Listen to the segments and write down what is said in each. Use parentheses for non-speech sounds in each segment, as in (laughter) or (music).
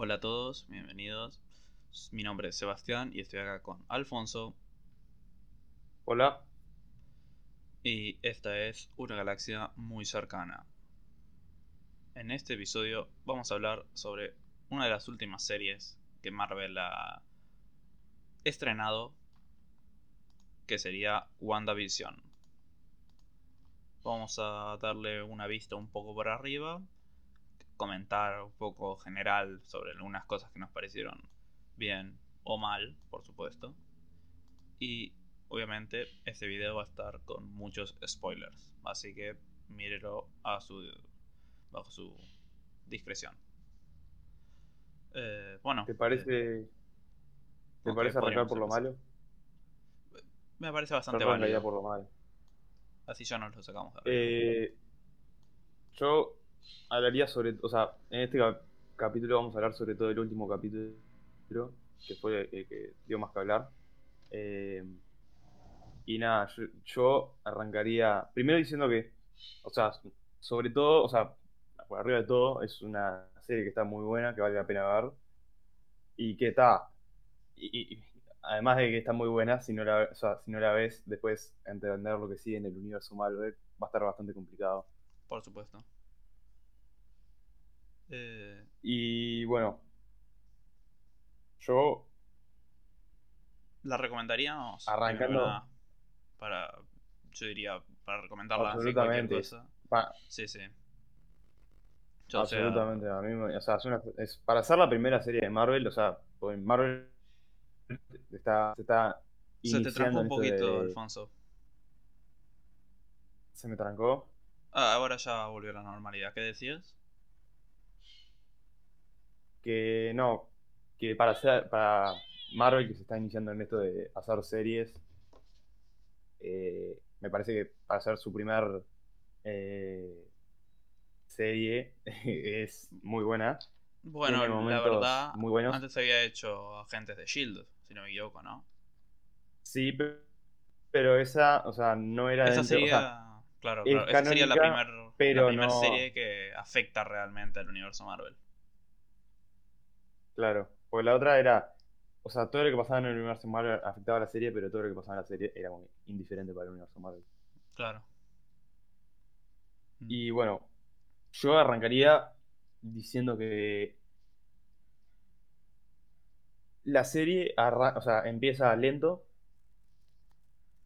Hola a todos, bienvenidos. Mi nombre es Sebastián y estoy acá con Alfonso. Hola. Y esta es una galaxia muy cercana. En este episodio vamos a hablar sobre una de las últimas series que Marvel ha estrenado, que sería WandaVision. Vamos a darle una vista un poco por arriba, comentar un poco general sobre algunas cosas que nos parecieron bien o mal, por supuesto. Y obviamente este video va a estar con muchos spoilers, así que mírelo a su bajo su discreción. Eh, bueno. ¿Te parece, eh, ¿te parece arrancar por lo malo? Me parece bastante válido. por lo malo. Así ya nos lo sacamos. Eh, yo hablaría sobre, o sea, en este capítulo vamos a hablar sobre todo el último capítulo, que fue el que dio más que hablar. Eh, y nada, yo, arrancaría primero diciendo que, o sea, sobre todo, o sea, por arriba de todo, es una serie que está muy buena, que vale la pena ver. Y que está. Y, además de que está muy buena, si no, la, si no la ves, después entender lo que sigue en el universo Marvel va a estar bastante complicado. Por supuesto. Eh, y bueno, yo... ¿La recomendaríamos? Arrancando. Para, yo diría, para recomendarla. Absolutamente. Sí, sí. Absolutamente. A mí, o sea, es, para hacer la primera serie de Marvel, o sea, Marvel está, se está Se te trancó un poquito, Alfonso. ¿Se me trancó? Ah, ahora ya volvió a la normalidad. ¿Qué decías? Que no, que para hacer, para Marvel que se está iniciando en esto de hacer series, eh, me parece que para hacer su primer eh, serie (laughs) es muy buena. Bueno, la verdad, muy antes había hecho Agentes de Shield, si no me equivoco, ¿no? Sí, pero esa, o sea, no era esa sería, claro, claro esa sería la primera serie que afecta realmente al universo Marvel. Claro, porque la otra era, o sea, todo lo que pasaba en el universo Marvel afectaba a la serie, pero todo lo que pasaba en la serie era muy indiferente para el universo Marvel. Claro. Y bueno, yo arrancaría diciendo que la serie o sea, empieza lento.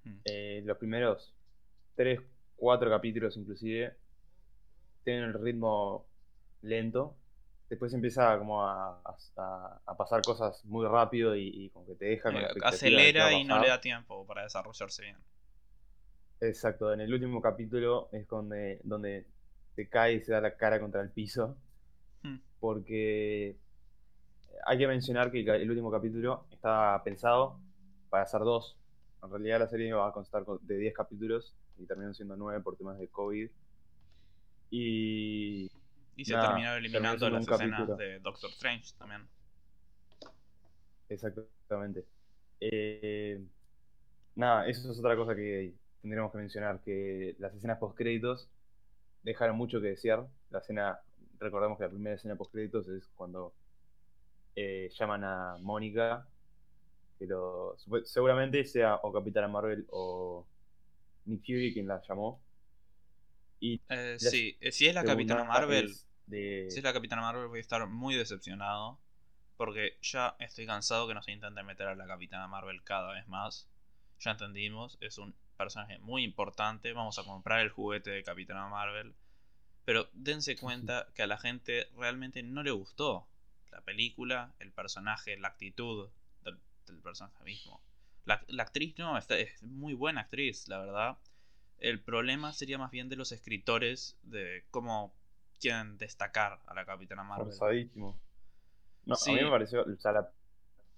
Hmm. Eh, los primeros 3, 4 capítulos inclusive tienen el ritmo lento. Después empieza como a, pasar cosas muy rápido y, como que te deja eh, Acelera y no le da tiempo para desarrollarse bien. Exacto, en el último capítulo es donde, donde te cae y se da la cara contra el piso. Hmm. Porque hay que mencionar que el último capítulo está pensado para hacer dos. En realidad la serie va a constar de 10 capítulos y terminó siendo 9 por temas de COVID. Y. Y se terminaron eliminando las escenas de Doctor Strange también. Exactamente. Eh, nada, eso es otra cosa que tendríamos que mencionar, que las escenas post créditos dejaron mucho que desear. La escena, recordamos que la primera escena post créditos es cuando eh, llaman a Mónica, que seguramente sea o Capitana Marvel o Nick Fury quien la llamó. Y eh, sí, eh, si es la Capitana Marvel, si es la Capitana Marvel voy a estar muy decepcionado. Porque ya estoy cansado que nos intenten meter a la Capitana Marvel cada vez más. Ya entendimos, es un personaje muy importante. Vamos a comprar el juguete de Capitana Marvel. Pero dense cuenta que a la gente realmente no le gustó la película, el personaje, la actitud del, personaje mismo. La, actriz no, es muy buena actriz, la verdad. El problema sería más bien de los escritores, de cómo quieren destacar a la Capitana Marvel. Forzadísimo. No, A mí me pareció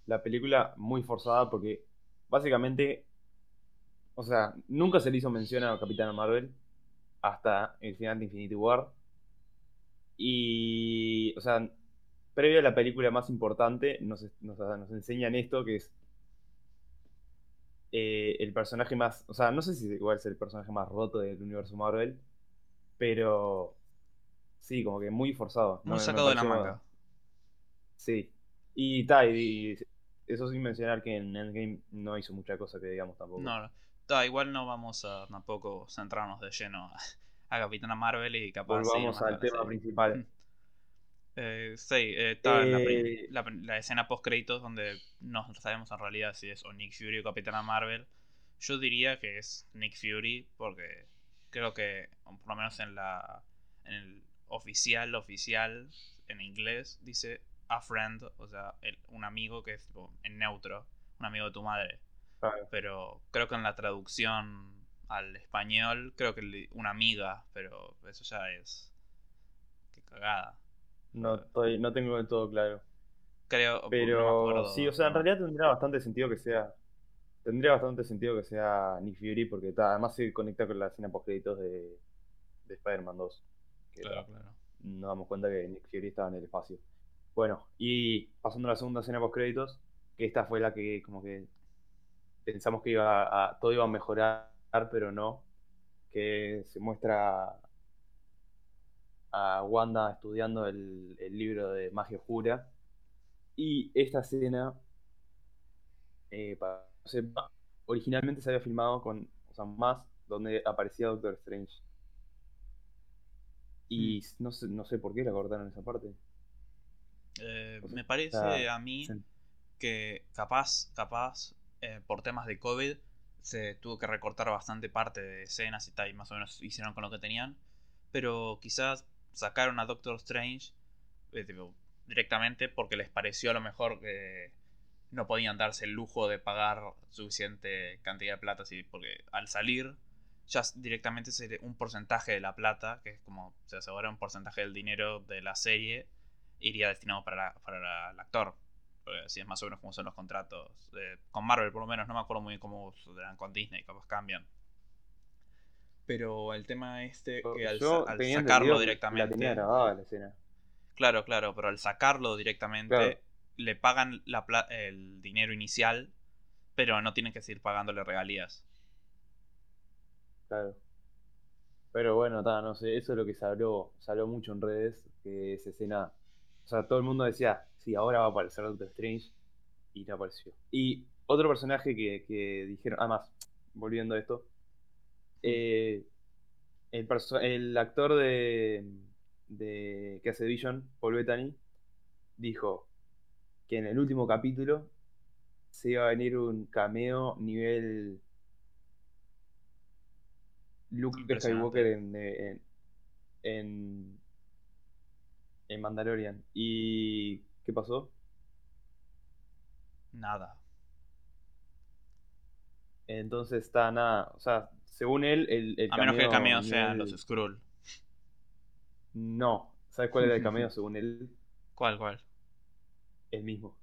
la, película muy forzada porque básicamente, o sea, nunca se le hizo mención a Capitana Marvel hasta el final de Infinity War. Y, o sea, previo a la película más importante, nos, nos, enseñan esto, que es eh, el personaje más, o sea, no sé si igual es el personaje más roto del universo Marvel, pero sí, como que muy forzado. Muy sacado de la manga. Sí. Y, ta, y eso sin mencionar que en Endgame no hizo mucha cosa que digamos tampoco. No, ta, igual no vamos a tampoco centrarnos de lleno a, Capitana Marvel y capaz. Volvamos al tema principal. Eh, sí, eh, está eh, la, la, escena post créditos donde no sabemos en realidad si es o Nick Fury o Capitana Marvel. Yo diría que es Nick Fury porque creo que por lo menos en la en el oficial oficial en inglés dice a friend, o sea, un amigo que es en neutro, un amigo de tu madre. Pero creo que en la traducción al español, creo que una amiga, pero eso ya es. Qué cagada. No, estoy, no tengo del todo claro. Creo, pero sí, o sea, en realidad tendría bastante sentido que sea. Tendría bastante sentido que sea Nick Fury porque además se conecta con la escena post créditos de, de Spider-Man 2. claro, claro. Nos damos cuenta que Nick Fury estaba en el espacio. Bueno, y pasando a la segunda escena post créditos, que esta fue la que como que pensamos que iba a, todo iba a mejorar, pero no. Que se muestra a Wanda estudiando el, libro de Magia Jura. Y esta escena, eh, originalmente se había filmado con, o sea, más donde aparecía Doctor Strange. Y mm. no, sé, no sé por qué la cortaron esa parte. Eh, me parece a mí que capaz, capaz, eh, por temas de COVID, se tuvo que recortar bastante parte de escenas y tal, y más o menos hicieron con lo que tenían. Pero quizás sacaron a Doctor Strange eh, directamente porque les pareció a lo mejor que no podían darse el lujo de pagar suficiente cantidad de plata, así, porque al salir ya directamente sería un porcentaje de la plata, que es como se asegura un porcentaje del dinero de la serie, iría destinado para, para el actor. Así es más o menos como son los contratos. con Marvel, por lo menos, no me acuerdo muy bien cómo eran con Disney, capaz cambian. Pero el tema este, que al, sacarlo directamente. Claro, claro, pero al sacarlo directamente, le pagan la, el dinero inicial, pero no tienen que seguir pagándole regalías. Claro. Pero bueno, no sé, eso es lo que se habló, se habló mucho en redes, que esa escena o sea, todo el mundo decía, sí, ahora va a aparecer Doctor Strange. Y no apareció. Y otro personaje que, dijeron, además, volviendo a esto, eh, el, el, actor de, de que hace Vision, Paul Bettany, dijo que en el último capítulo se iba a venir un cameo nivel Luke Skywalker en, en en Mandalorian. ¿Y qué pasó? Nada. Entonces está nada. O sea, según él, el, A menos que el cameo sean los Skrull. No. ¿Sabes cuál era el cameo según él? ¿Cuál, cuál? El mismo.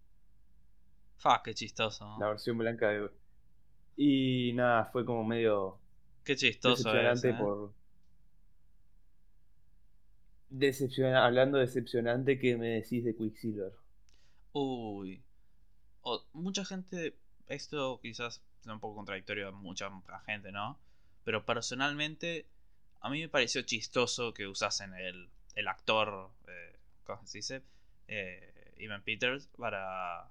Fuck, qué chistoso. La versión blanca de. Y nada, fue como medio. Qué chistoso es, ¿eh? por hablando decepcionante, ¿qué me decís de Quicksilver? Uy. mucha gente. Esto quizás sea un poco contradictorio a mucha gente, ¿no? Pero personalmente, a mí me pareció chistoso que usasen el, el actor. Eh, ¿Cómo se dice? Eh, Ivan Peters para.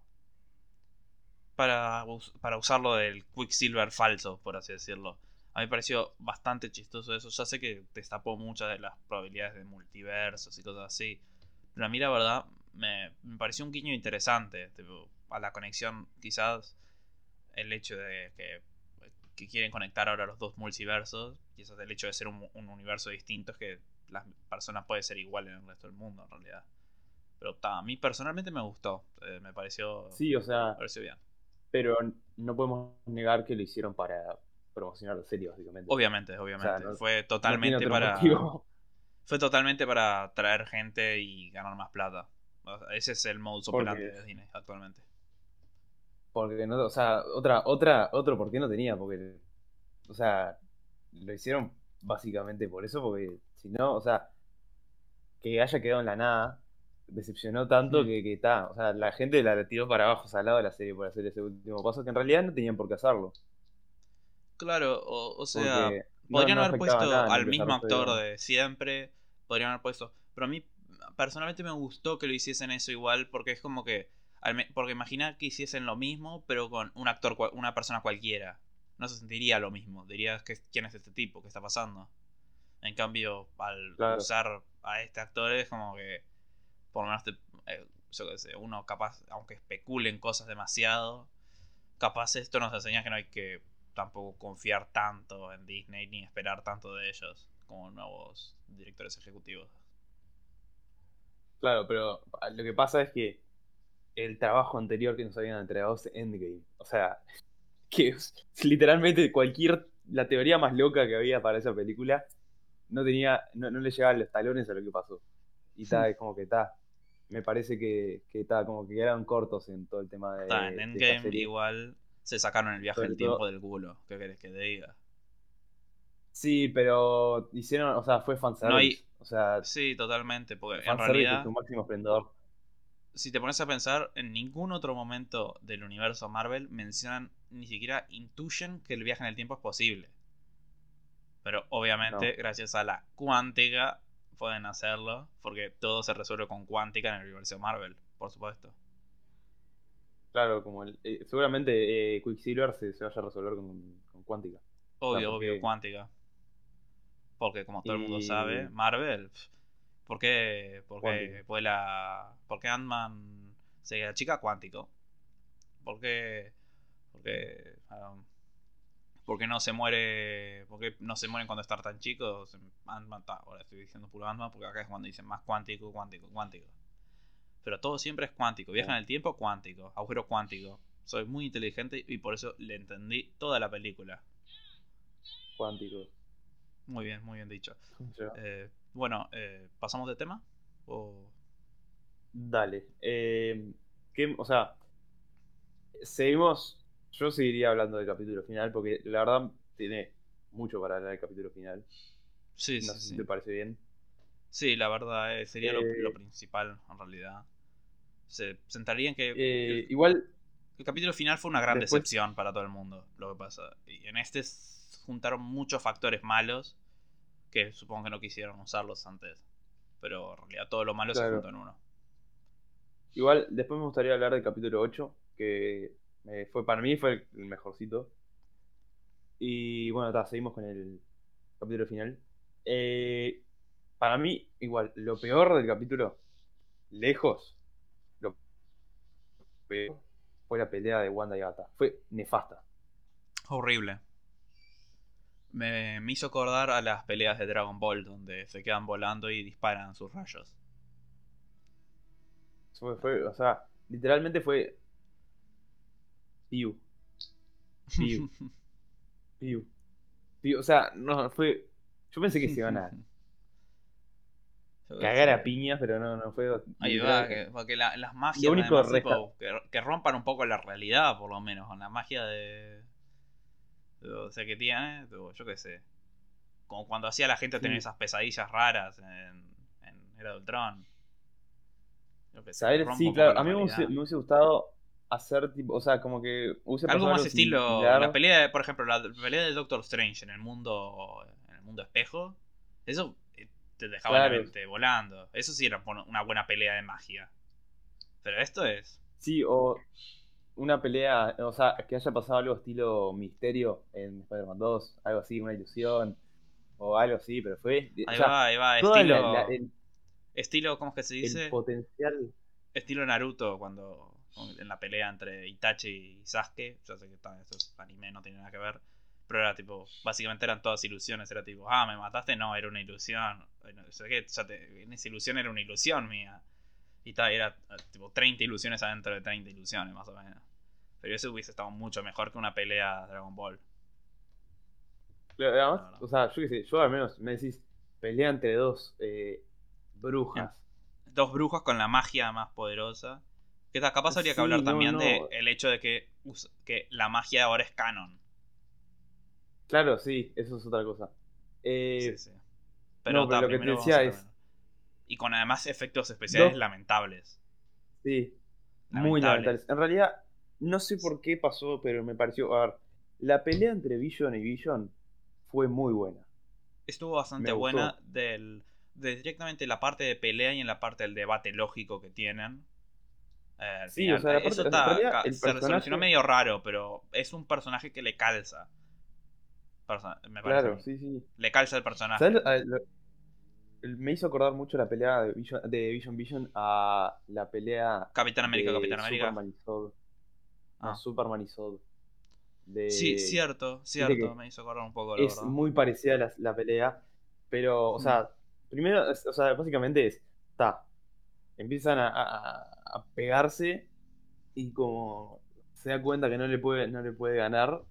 Para, para usarlo del Quicksilver falso, por así decirlo. A mí me pareció bastante chistoso eso. Ya sé que destapó muchas de las probabilidades de multiversos y cosas así. Pero a mí la verdad me, pareció un guiño interesante. a la conexión, quizás el hecho de que, quieren conectar ahora los dos multiversos. Quizás el hecho de ser un, universo distinto es que las personas pueden ser iguales en el resto del mundo en realidad. Pero a mí personalmente me gustó. Eh, me pareció. Sí, o sea. Me pareció bien. Pero no podemos negar que lo hicieron para promocionar la serie, básicamente. Obviamente, obviamente. (laughs) fue totalmente para. Fue totalmente para traer gente y ganar más plata. Ese es el modus operandi de Disney actualmente. Porque no, o sea, otra, otra, otro por qué no tenía, porque, o sea, lo hicieron básicamente por eso, porque si no, o sea, que haya quedado en la nada, decepcionó tanto mm. que está, o sea, la gente la tiró para abajo al lado de la serie por hacer ese último paso, que en realidad no tenían por qué hacerlo. Claro, o, sea, podrían haber puesto al mismo actor de siempre, podrían haber puesto, pero a mí personalmente me gustó que lo hiciesen eso igual, porque es como que. Porque imagina que hiciesen lo mismo, pero con un actor, una persona cualquiera. No se sentiría lo mismo. Dirías que quién es este tipo, qué está pasando. En cambio, al usar a este actor es como que. Por lo menos eh, yo qué sé, uno capaz, aunque especulen cosas demasiado, capaz esto nos enseña que no hay que tampoco confiar tanto en Disney ni esperar tanto de ellos como nuevos directores ejecutivos. Claro, pero lo que pasa es que el trabajo anterior que nos habían entregado es Endgame. O sea, que literalmente cualquier, la teoría más loca que había para esa película, no tenía, no, le llegaban los talones a lo que pasó. Y está, es como que está. Me parece que, está, como que quedaron cortos en todo el tema de. Está, en Endgame igual se sacaron el viaje del tiempo del culo. ¿Qué querés que te diga? Sí, pero hicieron, o sea, fue fanservice. O sea, sí, totalmente, porque en realidad tu máximo esplendor. Si te pones a pensar, en ningún otro momento del universo Marvel mencionan ni siquiera intuyen que el viaje en el tiempo es posible. Pero obviamente, gracias a la cuántica, pueden hacerlo, porque todo se resuelve con cuántica en el universo Marvel, por supuesto. Claro, como el, eh, seguramente eh, Quicksilver se, se, vaya a resolver con, cuántica. Obvio, obvio, cuántica. Porque como todo el mundo sabe, Marvel, ¿por qué, por qué, la, por qué Ant-Man se chica cuántico? ¿Por qué, porque, um, porque no se muere, porque no se mueren cuando están tan chicos? Ant-Man, ahora estoy diciendo puro Ant-Man porque acá es cuando dicen más cuántico, cuántico, cuántico. Pero todo siempre es cuántico. Viaja en el tiempo, cuántico. Agujero cuántico. Soy muy inteligente y por eso le entendí toda la película. Cuántico. Muy bien, muy bien dicho. Eh, bueno, eh, ¿pasamos de tema? Dale. Eh, o sea, seguimos. Yo seguiría hablando del capítulo final porque la verdad tiene mucho para hablar del capítulo final. Sí, no sé si te parece bien. Sí, la verdad, eh, sería lo, eh, principal en realidad. Se centraría en que. Eh, igual. El capítulo final fue una gran decepción para todo el mundo, lo que pasa. Y en este juntaron muchos factores malos que supongo que no quisieron usarlos antes. Pero en realidad todo lo malo se juntó en uno. Igual, después me gustaría hablar del capítulo 8, que fue para mí fue el mejorcito. Y bueno, seguimos con el capítulo final. Eh, para mí, igual, lo peor del capítulo, lejos, lo peor fue la pelea de Wanda y Gata. Fue nefasta. Horrible. Me, hizo acordar a las peleas de Dragon Ball, donde se quedan volando y disparan sus rayos. Fue, o sea, literalmente fue. Piu. Piu. (laughs) Piu. Piu. O sea, no, fue. Yo pensé que se iban a (laughs) cagar a piñas, pero no, no fue. Ahí va, que, porque las magias que, rompan un poco la realidad, por lo menos, con la magia de. O sea, que tiene, yo qué sé. Como cuando hacía la gente tener esas pesadillas raras en, en Era del Tron. sí, claro, a mí me hubiese, gustado hacer tipo, o sea, como que algo más estilo la pelea, de, por ejemplo, la pelea de Doctor Strange en el mundo en el mundo espejo. Eso te dejaba la mente volando. Eso sí era una buena pelea de magia. Pero esto es. Sí, o una pelea, o sea, que haya pasado algo estilo misterio en Spider-Man 2, algo así, una ilusión, o algo así, pero fue. Ahí va, ahí va, estilo. estilo, ¿cómo es que se dice? El potencial. Estilo Naruto, cuando. En la pelea entre Itachi y Sasuke. Yo sé que está, eso es anime, no tiene nada que ver. Pero era tipo, básicamente eran todas ilusiones. Era tipo, ah, me mataste, no, era una ilusión. en esa ilusión era una ilusión mía. Y era tipo 30 ilusiones adentro de 30 ilusiones, más o menos. Pero eso hubiese estado mucho mejor que una pelea Dragon Ball. además, o sea, yo qué sé, yo al menos me decís, pelea entre dos eh, brujas. Dos brujas con la magia más poderosa. Que capaz habría que hablar también del de hecho de que, que la magia ahora es canon. Claro, sí, eso es otra cosa. Eh, sí, sí. Pero, lo que te decía es. Y con además efectos especiales lamentables. Sí, muy lamentables. En realidad, no sé por qué pasó, pero me pareció. A ver, la pelea entre Vision y Vision fue muy buena. Estuvo bastante buena del, de directamente la parte de pelea y en la parte del debate lógico que tienen. Eh, sí, o sea, eso está, se solucionó medio raro, pero es un personaje que le calza. me parece. Claro, sí, sí. Le calza el personaje. me hizo acordar mucho la pelea de Vision, Vision, a la pelea. Capitán América, Capitán América. Superman y Zod. Ah. Superman y Zod. Sí, cierto, cierto. Me hizo acordar un poco. La es muy parecida la, la pelea, pero, o mm. sea, primero, o sea, básicamente es, está, empiezan a, pegarse y como se da cuenta que no le puede, no le puede ganar.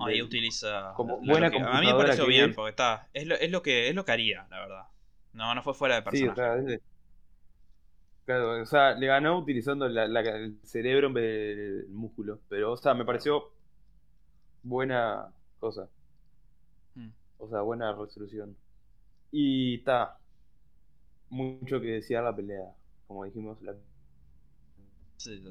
Ahí utiliza como buena A mí me pareció bien, porque está, es lo, es lo que es lo que haría, la verdad. No, no fue fuera de personaje. Claro, o sea, le ganó utilizando el cerebro en vez del músculo. Pero, o sea, me pareció buena cosa. Hmm. O sea, buena resolución. Y está. Mucho que decía la pelea. Como dijimos, la. Sí,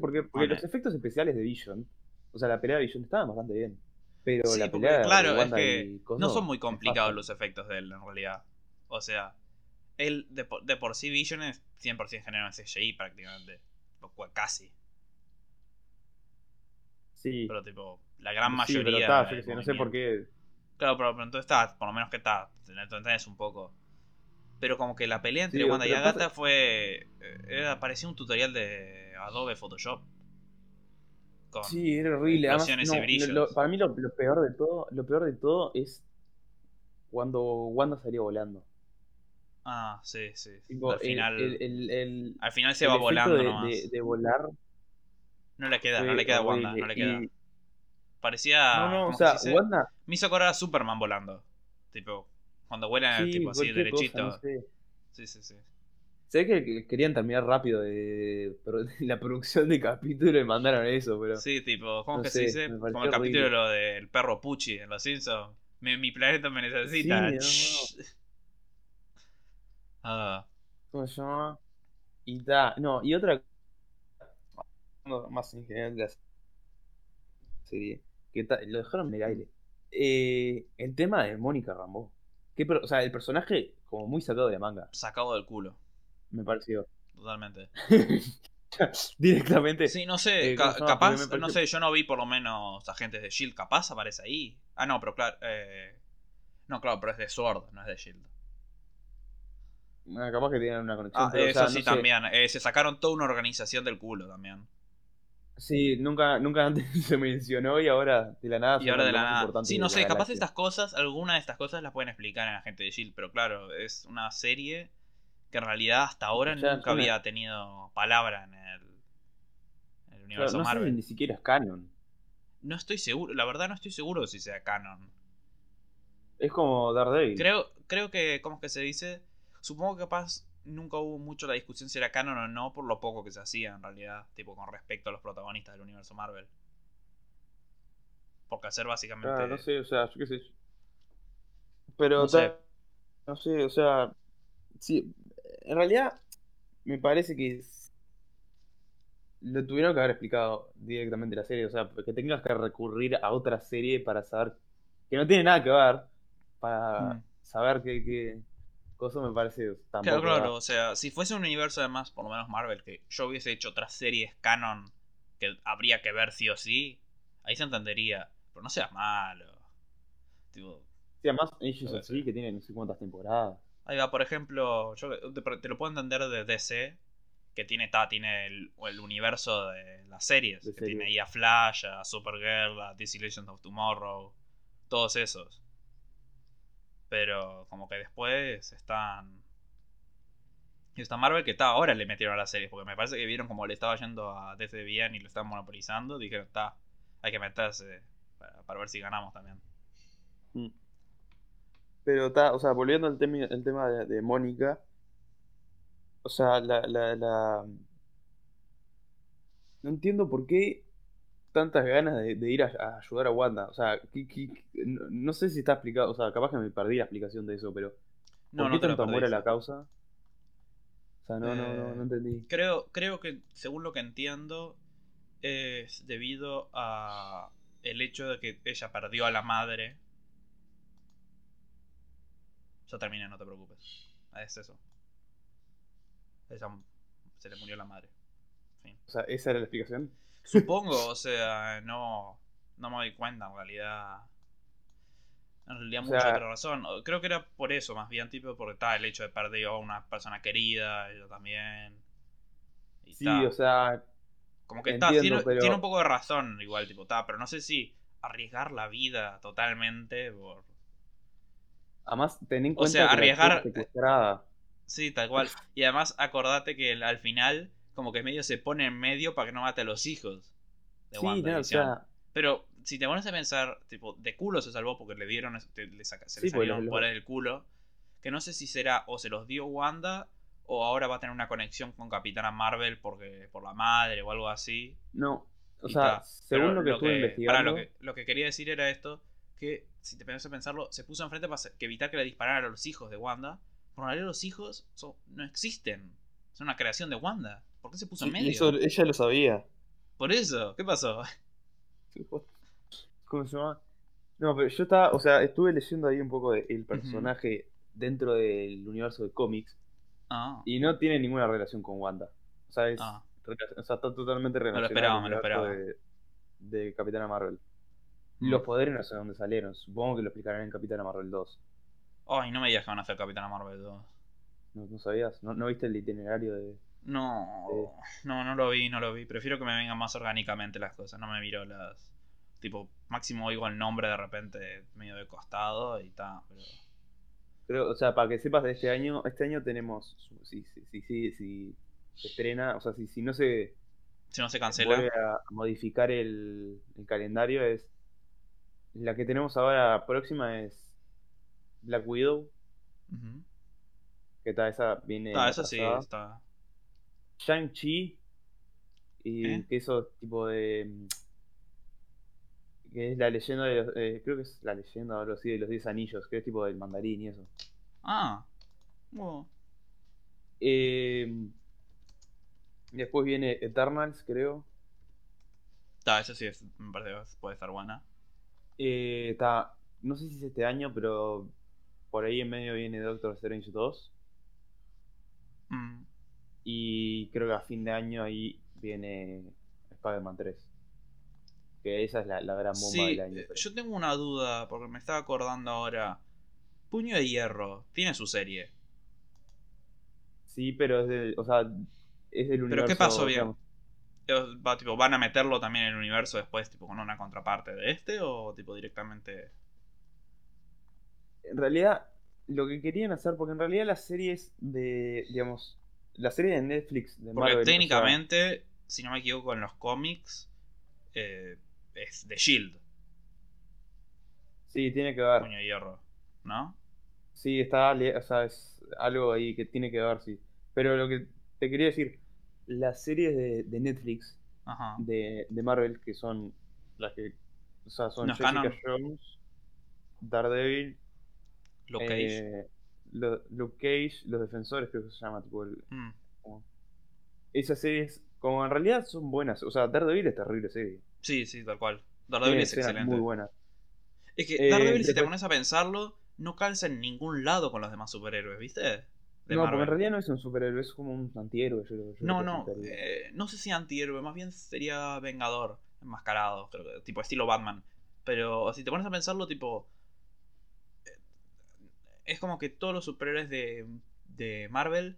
porque, porque los efectos especiales de Vision, o sea, la pelea de Vision estaba bastante bien. Pero la pelea claro, de es que no son muy complicados los efectos de él en realidad. O sea, él de por, de por sí Vision es 100% generado en CGI prácticamente. Casi. Sí. Pero tipo, la gran mayoría. Sí, no sé por qué Claro, pero, entonces está, por lo menos que está, entendés un poco. Pero como que la pelea entre Wanda y Agatha fue. Eh, era, parecía un tutorial de Adobe Photoshop. sí, era horrible. para mí lo, peor de todo, lo peor de todo es cuando Wanda salió volando. Ah, sí, sí. al final. al final se va volando de, De, volar. No le queda, no le queda a Wanda, no le queda. Parecía. No, no, o sea, Wanda. Me hizo acordar a Superman volando. Tipo, cuando vuelan, sí, tipo así, derechito. Sí, sí, sí. Sé que querían terminar rápido de, (laughs) la producción de capítulo y mandaron eso, pero. Sí, tipo, ¿cómo que se dice? Como el capítulo del perro Pucci en Los Simpsons. Mi, planeta me necesita. Sí, (laughs) ah. ¿Cómo se llama? Y da. No, y otra. más en general de la serie que lo dejaron en el aire. Eh, el tema de Mónica Rambo. o sea, el personaje como muy sacado de manga. Sacado del culo. Me pareció. Totalmente. (laughs) Directamente. Sí, no sé, eh, capaz, no sé, yo no vi por lo menos agentes de Shield, capaz aparece ahí. Ah, no, pero claro, eh... no, claro, pero es de Sword, no es de Shield. Ah, capaz que tienen una conexión. Ah, eso sí también. Eh, se sacaron toda una organización del culo también. Sí, nunca, nunca (laughs) antes se mencionó y ahora de la nada. Y ahora de la nada. Sí, no sé, capaz estas cosas, alguna de estas cosas las pueden explicar en Agente de Shield, pero claro, es una serie que en realidad hasta ahora nunca había tenido palabra en el, el universo no Marvel. Sé, ni siquiera es canon. No estoy seguro, la verdad no estoy seguro si sea canon. Es como Daredevil. Creo, creo que, ¿cómo es que se dice? Supongo que capaz nunca hubo mucho la discusión si era canon o no por lo poco que se hacía en realidad, tipo con respecto a los protagonistas del universo Marvel. Porque hacer básicamente... no sé, o sea, yo qué sé. Pero no sé. no sé, o sea, sí, en realidad me parece que lo tuvieron que haber explicado directamente la serie, o sea, que tengas que recurrir a otra serie para saber que no tiene nada que ver, para mm. saber que, que cosa me parece Claro, claro, o sea, si fuese un universo además, por lo menos Marvel, que yo hubiese hecho otras series canon que habría que ver sí o sí, ahí se entendería. Pero no seas malo. Tipo, sí, además ellos así que tienen no sé cuántas temporadas. Ahí va, por ejemplo, yo te, lo puedo entender de DC, que tiene, ta, tiene el, universo de las series, que tiene ahí a Flash, a Supergirl, a DC Legends of Tomorrow, todos esos. Pero como que después están. Está Marvel que está ahora le metieron a las series. Porque me parece que vieron como le estaba yendo a DC bien y lo están monopolizando. Dijeron, está, hay que meterse para, ver si ganamos también. Mm. Pero está, o sea, volviendo al tema, el tema de, Mónica. O sea, la, la, la. No entiendo por qué tantas ganas de, ir a, ayudar a Wanda. O sea, no, sé si está explicado. O sea, capaz que me perdí la explicación de eso, pero. ¿Por qué tanto amor a la causa? O sea, no, no, no, no, entendí. Creo, creo que, según lo que entiendo, es debido a el hecho de que ella perdió a la madre Ya terminé, no te preocupes. Es eso. se le murió la madre. O sea, ¿esa era la explicación? Supongo, o sea, no, no me doy cuenta en realidad. En realidad, mucha otra razón. Creo que era por eso, más bien, tipo, porque está el hecho de perder a una persona querida, yo también. sí, o sea. Como que está, tiene, tiene, un poco de razón, igual, tipo, está, pero no sé si arriesgar la vida totalmente por. Además, ten en cuenta. O sea, arriesgar. Sí, tal cual. Y además, acordate que al final, como que medio se pone en medio para que no mate a los hijos de sí, no, o sea, Pero si te pones a pensar, tipo, de culo se salvó porque le dieron, se le pues, salieron por el culo. Que no sé si será o se los dio Wanda o ahora va a tener una conexión con Capitana Marvel porque por la madre o algo así. No, o sea, según lo que estuve investigando. lo, que, lo que quería decir era esto: que si te pones a pensarlo, se puso enfrente para evitar que le dispararan a los hijos de Wanda. Por realidad, los hijos no existen. Son una creación de Wanda. ¿Por qué se puso en medio? Eso ella lo sabía. Por eso, ¿qué pasó? (laughs) ¿Cómo se llama? No, pero yo estaba, o sea, estuve leyendo ahí un poco del el personaje dentro del universo de cómics. Ah. Y no tiene ninguna relación con Wanda. O sea, es, ah. o sea está totalmente relacionado me lo esperaba, De, de, Capitana Marvel. Mm. Los poderes no sé dónde salieron. Supongo que lo explicarán en Capitana Marvel 2. Ay, no me digas que van a hacer Capitana Marvel 2. ¿No, sabías? ¿No, viste el itinerario de.? No, no, no lo vi, no lo vi. Prefiero que me vengan más orgánicamente las cosas. No me miro las tipo, máximo oigo el nombre de repente medio de costado y tal, pero... Pero, o sea, para que sepas de este año, este año tenemos, si, si, si, si se estrena, o sea, si, si no se... Si no se cancela. Vuelve a modificar el, el calendario, es... La que tenemos ahora próxima es Black Widow. Que está, esa viene... Esa sí, está... Shang-Chi. Y ¿Eh? que eso tipo de que es la leyenda de los, eh, creo que es la leyenda algo así de los 10 anillos, que es tipo del mandarín y eso. Ah, bueno. Eh, después viene Eternals, creo. Está, eso sí es, me parece que puede estar buena. Eh, está, no sé si es este año, pero por ahí en medio viene Doctor Strange 2. Y creo que a fin de año ahí viene Spider-Man 3 que esa es la, gran bomba del año. Eh, yo tengo una duda, porque me estaba acordando ahora. Puño de Hierro, tiene su serie. Sí, pero es del, o sea, es del universo. ¿Pero qué pasó bien? ¿Van a meterlo también en el universo después, tipo, con una contraparte de este? ¿O tipo directamente.? En realidad, lo que querían hacer, porque en realidad las series de. digamos. La serie de Netflix de Porque técnicamente, si no me equivoco, en los cómics. Eh, es de Shield. Sí, tiene que ver. Puño de hierro, ¿no? Sí, está, o sea, es algo ahí que tiene que ver, sí. Pero lo que te quería decir, las series de, Netflix De, de, Marvel, que son las que, o sea, son Jessica Jones, Daredevil, Luke Cage. Eh, Luke Cage, Los Defensores, creo que se llama, tipo el, mm. Esas series, como en realidad son buenas, o sea, Daredevil es terrible serie. Sí, sí, tal cual. Daredevil es excelente. Muy buena. Es que Daredevil, si te pones a pensarlo, no calza en ningún lado con los demás superhéroes, ¿viste? no, porque en realidad no es un superhéroe, es como un antihéroe. no, no, eh, no sé si antihéroe, más bien sería vengador, enmascarado, creo que, tipo estilo Batman. Pero si te pones a pensarlo, tipo. Es como que todos los superhéroes de, de Marvel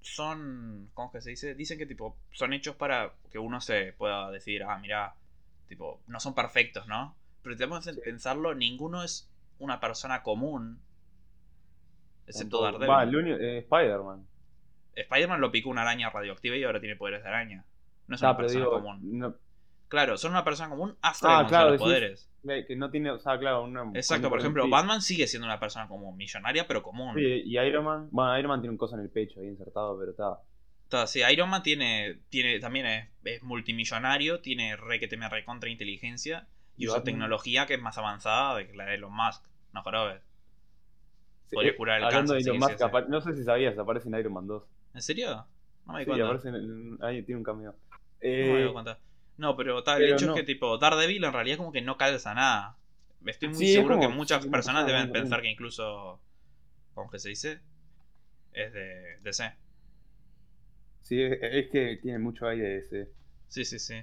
son, ¿cómo es que se dice? Dicen que tipo son hechos para que uno se pueda decir, ah, mira, tipo, no son perfectos, ¿no? Pero tenemos que pensarlo, ninguno es una persona común. Excepto Daredevil. Va, eh, Spider-Man. Spider-Man lo picó una araña radioactiva y ahora tiene poderes de araña. No es una persona común. Claro, son una persona común hasta ah, los poderes. Que no tiene, o sea, claro, una, Exacto, por ejemplo, Batman sigue siendo una persona como millonaria, pero común. Sí, y Iron Man, bueno, Iron Man tiene un cosa en el pecho ahí insertado, pero está. Está, sí, Iron Man tiene, tiene también es, multimillonario, tiene re que teme recontra inteligencia y, usa tecnología que es más avanzada que la de Elon Musk, no jorobes. Podría curar el hablando cáncer. De Elon Musk, no sé si sabías, aparece en Iron Man 2. ¿En serio? No me di sí, aparece en, ahí tiene un cambio. Eh, no me di cuenta. No, pero tal, el hecho es que tipo Daredevil en realidad como que no calza nada. Estoy muy seguro que muchas personas deben pensar que incluso como que se dice, es de DC. Sí, es, que tiene mucho aire de DC. Sí, sí, sí.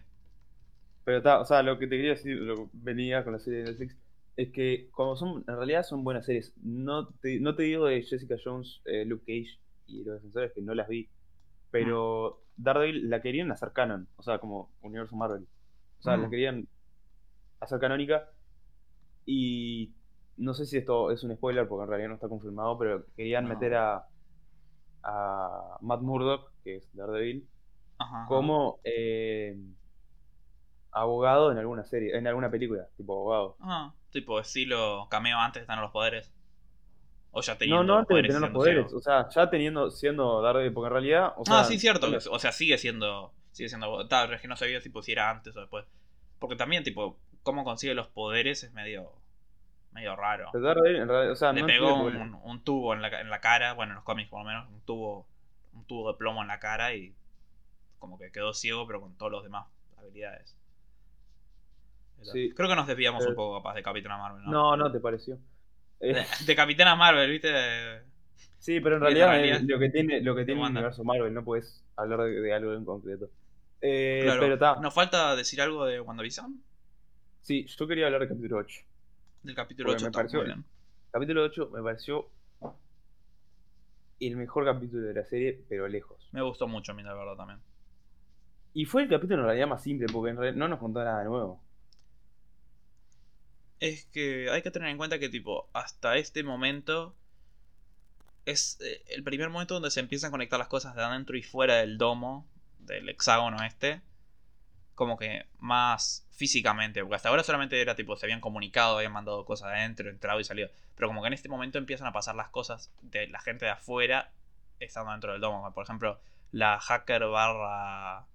Pero está, o sea, lo que te quería decir, lo que venía con la serie de Netflix, es que como son, en realidad son buenas series. No te, no te digo de Jessica Jones, eh, Luke Cage y los defensores que no las vi. Pero. Daredevil la querían hacer canon, o sea, como universo Marvel. O sea, la mm. querían hacer canónica. Y no sé si esto es un spoiler porque en realidad no está confirmado, pero querían meter a, a Matt Murdock, que es Daredevil, como eh, abogado en alguna serie, en alguna película, tipo abogado. Ah, tipo estilo cameo antes de estar los poderes. O ya teniendo no, no antes de tener los poderes, o sea, ya teniendo, siendo Daredevil, porque en realidad... O ah, sí, cierto, o sea, sigue siendo, sigue siendo, tal, es que no sabía si pusiera antes o después. Porque también, tipo, cómo consigue los poderes es medio medio raro. Le pegó un, tubo en la, en la, cara, bueno, en los cómics por lo menos, un tubo, un tubo de plomo en la cara y como que quedó ciego, pero con todos los demás habilidades. Creo que nos desviamos un poco capaz de Capitana Marvel, ¿no? No, no te pareció. (laughs) De, eh, Capitana Marvel, ¿viste? Sí, pero en realidad, lo que tiene, lo que tiene el universo Marvel, no puedes hablar de, algo en concreto. Eh, claro. ¿Nos falta decir algo de WandaVision? Sí, yo quería hablar de capítulo 8. Del capítulo 8 me Capítulo 8 me pareció el mejor capítulo de la serie, pero lejos. Me gustó mucho a mí, la verdad, también. Y fue el capítulo en realidad más simple, porque en realidad no nos contó nada nuevo. Es que hay que tener en cuenta que, tipo, hasta este momento es eh, el primer momento donde se empiezan a conectar las cosas de adentro y fuera del domo, del hexágono este como que más físicamente, porque hasta ahora solamente era tipo, se habían comunicado, habían mandado cosas adentro, entrado y salido, pero como que en este momento empiezan a pasar las cosas de la gente de afuera estando dentro del domo, por ejemplo, la hacker barra...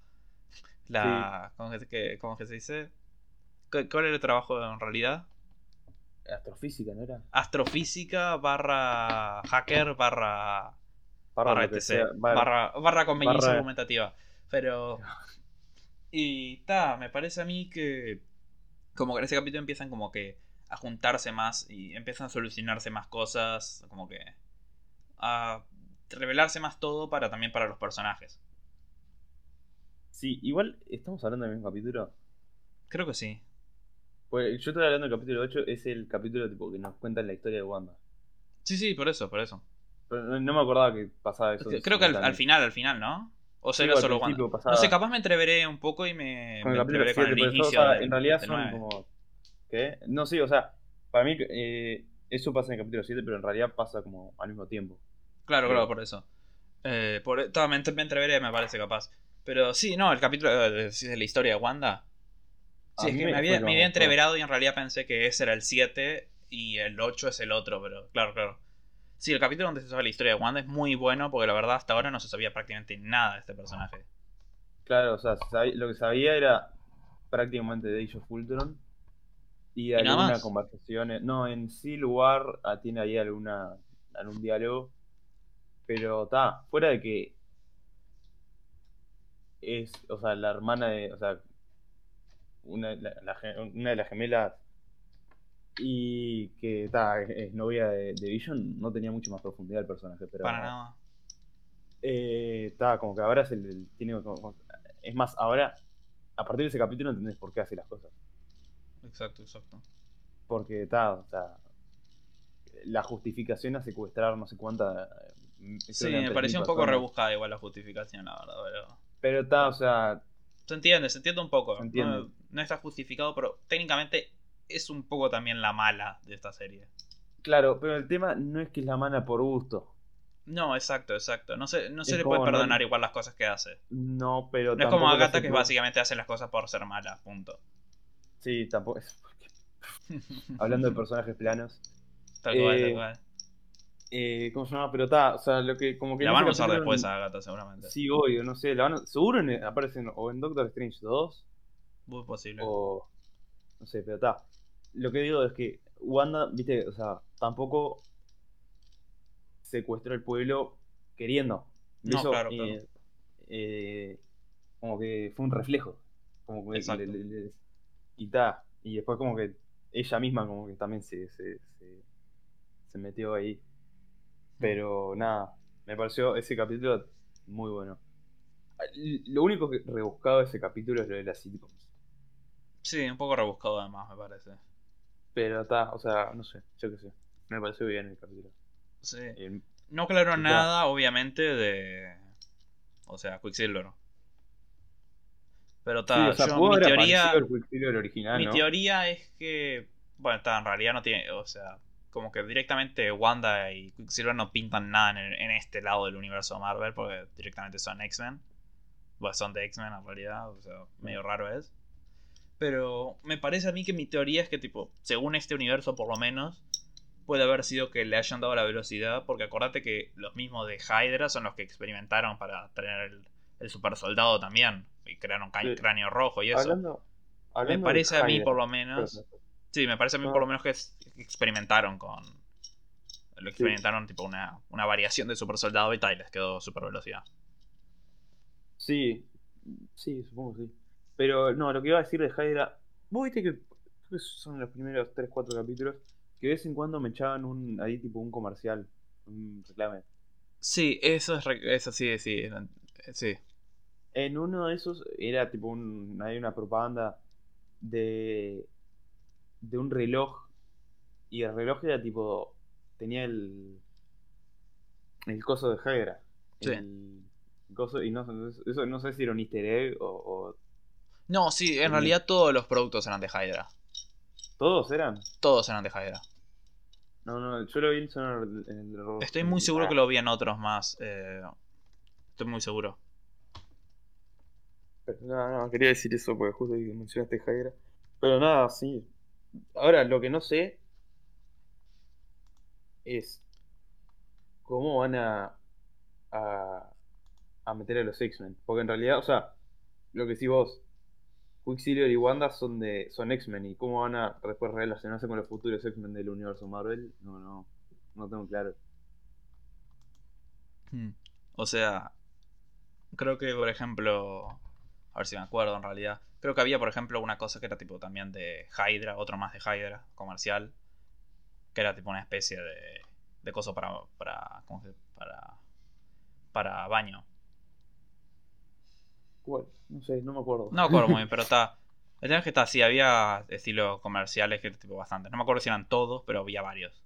La... ¿cómo, que, ¿Cómo que se dice? ¿Cuál era el trabajo en realidad? Astrofísica, ¿no era? Astrofísica barra hacker barra... Barra, etc. barra, barra conveniencia argumentativa. Pero (laughs) y ta, me parece a mí que como que en ese capítulo empiezan como que a juntarse más y empiezan a solucionarse más cosas, como que a revelarse más todo para también para los personajes. Sí, igual estamos hablando del mismo capítulo. Creo que sí. Pues yo estoy hablando del capítulo 8, es el capítulo tipo que nos cuenta la historia de Wanda. Sí, sí, por eso, por eso. Pero no, me acordaba que pasaba eso. Creo que al, final, al final, ¿no? O será solo Wanda. No sé, capaz me entreveré un poco y me, con entreveré con el inicio. en realidad son como. ¿Qué? No, sí, o sea, para mí eh, eso pasa en el capítulo 7, pero en realidad pasa como al mismo tiempo. Claro, claro, por eso. Eh, por, me, me entreveré, me parece capaz. Pero sí, no, el capítulo de, de la historia de Wanda. Sí, es que me, había, me había entreverado y en realidad pensé que ese era el 7 y el 8 es el otro, pero claro, claro. Sí, el capítulo donde se sabe la historia de Wanda es muy bueno porque la verdad hasta ahora no se sabía prácticamente nada de este personaje. Claro, o sea, lo que sabía era prácticamente de Age of Ultron y, alguna conversación. No, en sí lugar tiene ahí alguna algún diálogo, pero está, fuera de que es, o sea, la hermana de, o sea, una, una de las gemelas y que está es novia de, Vision, no tenía mucho más profundidad el personaje, pero. Para nada. Está, eh, como que ahora es el, tiene. es más, ahora, a partir de ese capítulo entendés por qué hace las cosas. Exacto, exacto. Porque está, o sea, la justificación a secuestrar no sé cuánta. Eh, sí, me pareció un poco rebuscada igual la justificación, la verdad, pero. Pero está, o sea. Se entiende, se entiende un poco. no está justificado, pero técnicamente es un poco también la mala de esta serie. Claro, pero el tema no es que es la mala por gusto. No, exacto, exacto. No se, no se le puede perdonar igual las cosas que hace. No, pero. No es como Agatha que básicamente hace las cosas por ser mala, punto. Sí, tampoco. (laughs) Hablando de personajes planos. Tal cual, tal eh, cual. Eh, ¿Cómo se llama? Pero está, o sea, lo que como que... La van a usar después a Agatha seguramente. Sí, obvio, no sé, la van a... seguro aparecen o en Doctor Strange 2. Muy posible. O... No sé, pero está lo que digo es que Wanda, viste, o sea, tampoco secuestró el pueblo queriendo. No, claro, eh, eh, como que fue un reflejo. Como que y ta, y después como que ella misma como que también se, se, se, metió ahí. Pero nada, me pareció ese capítulo muy bueno. Lo único que rebuscado de ese capítulo es lo de las sitcoms. Sí, un poco rebuscado además, me parece. Pero está, o sea, no sé, yo qué sé. Me pareció bien el capítulo. Sí. no aclaró nada, obviamente, de. O sea, Quicksilver. Pero está, mi teoría. Original, mi teoría es que. Bueno, está, en realidad no tiene. O sea, como que directamente Wanda y Quicksilver no pintan nada en, este lado del universo Marvel, porque directamente son X-Men. Bueno, son de X-Men en realidad, o sea, medio raro es. Pero me parece a mí que mi teoría es que, tipo, según este universo por lo menos, puede haber sido que le hayan dado la velocidad, porque acordate que los mismos de Hydra son los que experimentaron para tener el, super soldado también, y crearon cráneo rojo y eso. me parece a mí por lo menos... Sí, me parece a mí por lo menos que experimentaron con. Lo experimentaron tipo una, una variación de super soldado y tal, les quedó super velocidad. Sí, sí, supongo que sí. Pero no, lo que iba a decir de Hydra. Vos viste que, que son los primeros 3-4 capítulos que de vez en cuando me echaban un ahí tipo un comercial, un reclame. Sí, eso es eso sí, sí, sí. En uno de esos era tipo un hay una propaganda de de un reloj. Y el reloj era tipo. Tenía el. El coso de Hydra. Sí. El coso, y no, eso no sé si era un easter egg o. No, sí, en realidad todos los productos eran de Hydra. ¿Todos eran? Todos eran de Hydra. No, no, yo lo vi en el, Estoy muy seguro que lo vi en otros más. Eh, estoy muy seguro. no, no, quería decir eso porque justo mencionaste Hydra. Pero nada, sí. Ahora, lo que no sé es cómo van a, a, meter a los X-Men. Porque en realidad, o sea, lo que sí vos, Quicksilver y Wanda son de son X-Men y cómo van a después relacionarse con los futuros X-Men del universo Marvel, no, no, no tengo claro. Hmm. O sea, creo que por ejemplo, a ver si me acuerdo en realidad, Creo que había, por ejemplo, una cosa que era tipo también de Hydra, otro más de Hydra, comercial, que era tipo una especie de, de coso para, para, ¿cómo se, para, para baño. ¿Cuál? No sé, no me acuerdo. No me acuerdo muy bien, pero (laughs) está... El tema es que está así, había estilos comerciales que tipo bastante. No me acuerdo si eran todos, pero había varios.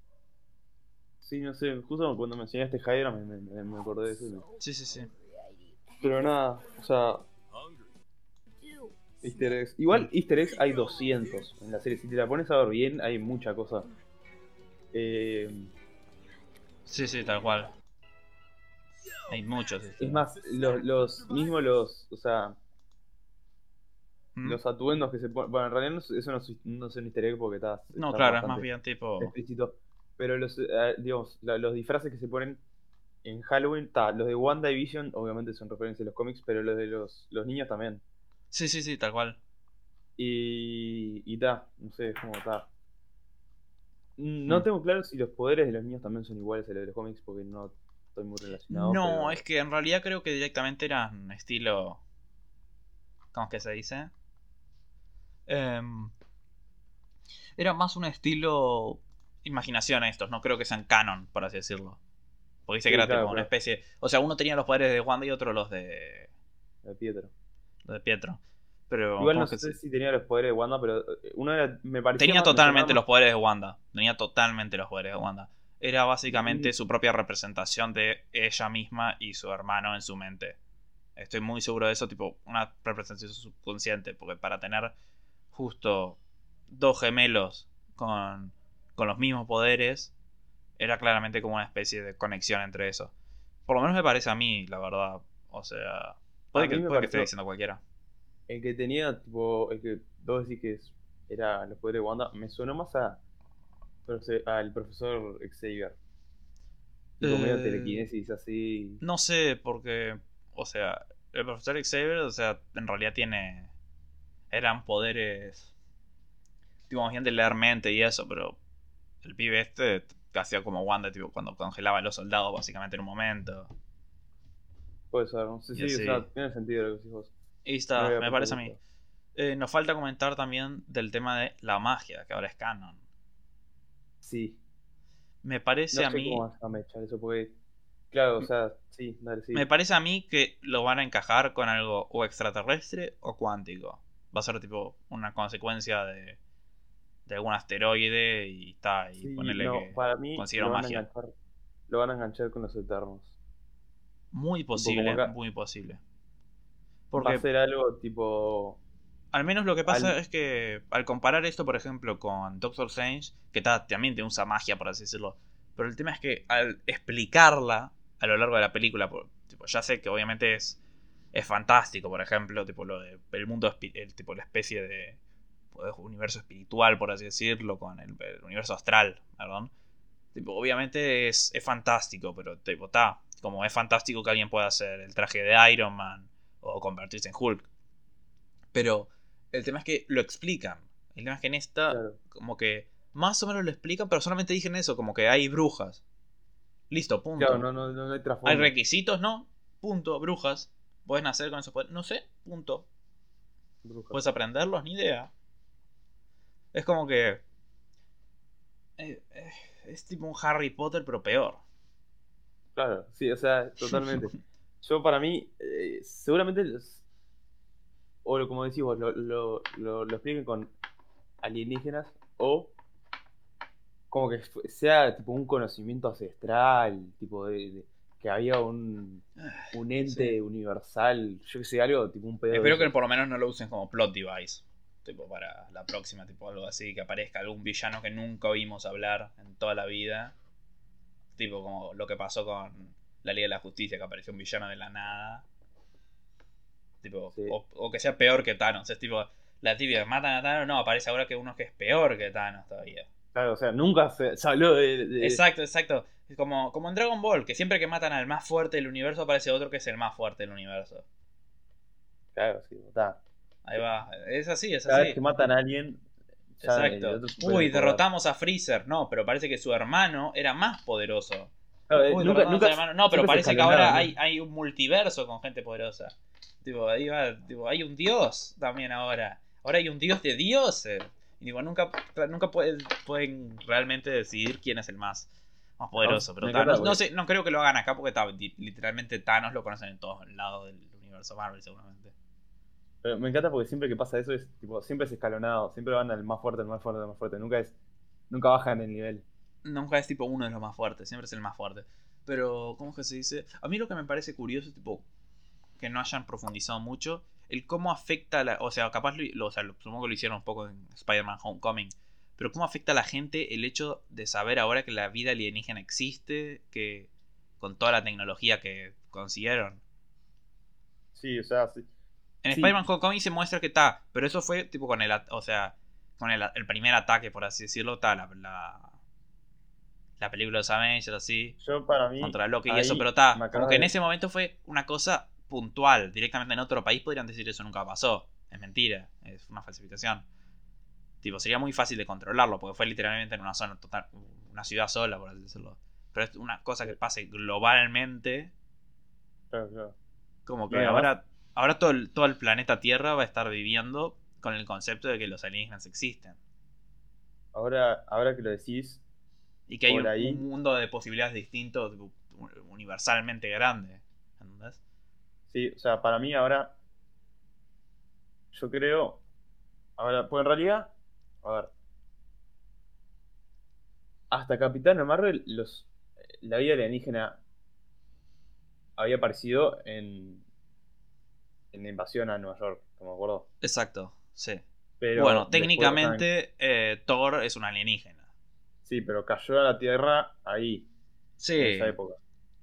Sí, no sé, justo cuando mencionaste Hydra me, me, me acordé de eso. Sí, sí, sí. Pero nada, o sea, Easter eggs. Igual Easter eggs hay 200 en la serie. Si te la pones a ver bien, hay mucha cosa. Eh... Sí, sí, tal cual. Hay muchos. Es más, los, los mismos los, o sea, ¿Mm? los atuendos que se ponen. Bueno, en realidad eso no, no es un easter egg porque está. No, claro, es más bien tipo. Explícito. Pero los, eh, digamos, los disfraces que se ponen en Halloween, ta, los de WandaVision obviamente son referencias a los cómics, pero los de los, los niños también. Sí, sí, sí, tal cual. Y. Y ta, no sé, cómo está. No mm. tengo claro si los poderes de los niños también son iguales a los de los cómics porque no estoy muy relacionado. No, es que en realidad creo que directamente eran estilo. ¿Cómo es que se dice? Em, era más un estilo imaginación a estos, no creo que sean canon, por así decirlo. Porque dice que era como una especie. O sea, uno tenía los poderes de Wanda y otro los de. De Pietro de Pietro. Pero Igual no sé si tenía los poderes de Wanda, pero eh, uno era, me parecía Tenía totalmente los poderes de Wanda. Tenía totalmente los poderes de Wanda. Era básicamente su propia representación de ella misma y su hermano en su mente. Estoy muy seguro de eso, tipo una representación subconsciente, porque para tener justo dos gemelos con, con los mismos poderes, era claramente como una especie de conexión entre eso. Por lo menos me parece a mí, la verdad. O sea, Puede, que, esté diciendo cualquiera. El que tenía, tipo, el que vos decís que era los poderes de Wanda, me suena más a al profesor Xavier. Tipo medio eh, telequinesis así. No sé, porque, o sea, el profesor Xavier, o sea, en realidad tiene. Eran poderes. Tipo, de leer mente y eso, pero el pibe este hacía como Wanda, tipo, cuando congelaba a los soldados, básicamente en un momento. Puede ser, ¿no? Sí, sí, o sea, tiene sentido lo que decís vos. Y está, me, parece a mí. Eh, nos falta comentar también del tema de la magia, que ahora es canon. Sí. Me parece a mí. Cómo a mechar eso porque. Claro, o sea, sí, dale, sí. Me parece a mí que lo van a encajar con algo o extraterrestre o cuántico. Va a ser tipo una consecuencia de, de algún asteroide y está. Y ponerle que para mí lo van, magia. Lo van a enganchar con los eternos. Muy posible, muy posible. Porque va a ser algo tipo. Al menos lo que pasa es que al comparar esto, por ejemplo, con Doctor Strange, que también te usa magia, por así decirlo, pero el tema es que al explicarla a lo largo de la película, tipo, ya sé que obviamente es, es fantástico, por ejemplo, tipo lo de el mundo, el, tipo la especie de universo espiritual, por así decirlo, con el, universo astral, perdón. Tipo, obviamente es, es fantástico, pero tipo, está, como es fantástico que alguien pueda hacer el traje de Iron Man o convertirse en Hulk. Pero el tema es que lo explican. El tema es que en esta, como que más o menos lo explican, pero solamente dicen eso, como que hay brujas. Listo, punto. Claro, no, no, no hay, hay requisitos, no. Punto, brujas. Puedes nacer con eso. No sé, punto. ¿Puedes aprenderlos? Ni idea. Es como que. Eh, eh, es tipo un Harry Potter, pero peor. Claro, sí, o sea, (laughs) totalmente. Yo, para mí, eh, seguramente. o como decís vos, lo, lo, lo, lo expliquen con alienígenas o como que sea tipo un conocimiento ancestral, tipo de, que había un, un ente universal, yo que sé, algo tipo un pedo. Espero que por lo menos no lo usen como plot device, tipo para la próxima, tipo algo así, que aparezca algún villano que nunca oímos hablar en toda la vida, tipo como lo que pasó con la Liga de la Justicia, que apareció un villano de la nada. Tipo, o, que sea peor que Thanos, es tipo, la tibia matan a Thanos, no, aparece ahora que uno que es peor que Thanos todavía. Claro, o sea, nunca se, habló de, Exacto, exacto. Como, como en Dragon Ball, que siempre que matan al más fuerte del universo aparece otro que es el más fuerte del universo. Claro, sí, está. Ahí va. Es así, es así. Cada vez que matan a alguien. Exacto. Uy, derrotamos a Freezer. No, pero parece que su hermano era más poderoso. Uy, nunca, nunca, no, pero parece que ahora hay, hay, un multiverso con gente poderosa. Tipo, ahí va, tipo, hay un dios también ahora. Ahora hay un dios de dioses. Y digo, nunca, nunca pueden, pueden realmente decidir quién es el más, más poderoso. pero no, sé, no creo que lo hagan acá porque literalmente Thanos lo conocen en todos lados del universo Marvel, seguramente. Pero me encanta porque siempre que pasa eso es tipo, siempre es escalonado, siempre van al más fuerte, el más fuerte, el más fuerte. Nunca es, nunca bajan el nivel. Nunca es tipo uno de los más fuertes, siempre es el más fuerte. Pero, ¿cómo es que se dice? A mí lo que me parece curioso es tipo que no hayan profundizado mucho el cómo afecta a la. O sea, capaz lo, o sea, supongo que lo hicieron un poco en Spider-Man Homecoming. Pero cómo afecta a la gente el hecho de saber ahora que la vida alienígena existe, que con toda la tecnología que consiguieron. Sí, o sea, sí. En Spider-Man Homecoming se muestra que está, pero eso fue tipo con el, o sea, con el, primer ataque, por así decirlo, está la, la, película de los Avengers, así. Yo para mí. Contra Loki y eso, pero está, como que en ese momento fue una cosa puntual, directamente en otro país, podrían decir eso nunca pasó. Es mentira, es una falsificación. Tipo, sería muy fácil de controlarlo, porque fue literalmente en una zona total, una ciudad sola, por así decirlo. Pero es una cosa que pase globalmente. Como que ahora, ahora todo, el, todo el planeta Tierra va a estar viviendo con el concepto de que los alienígenas existen. Ahora, ahora que lo decís. Y que hay un, mundo de posibilidades distintos, universalmente grande. ¿Entendés? Sí, o sea, para mí ahora. Yo creo. Ahora, pues en realidad. A ver. Hasta Capitán Marvel, los, la vida alienígena había aparecido en. En la invasión a Nueva York, como me acuerdo. Exacto, sí. Pero bueno, técnicamente eh, Thor es un alienígena. Sí, pero cayó a la Tierra ahí. Sí. En esa época.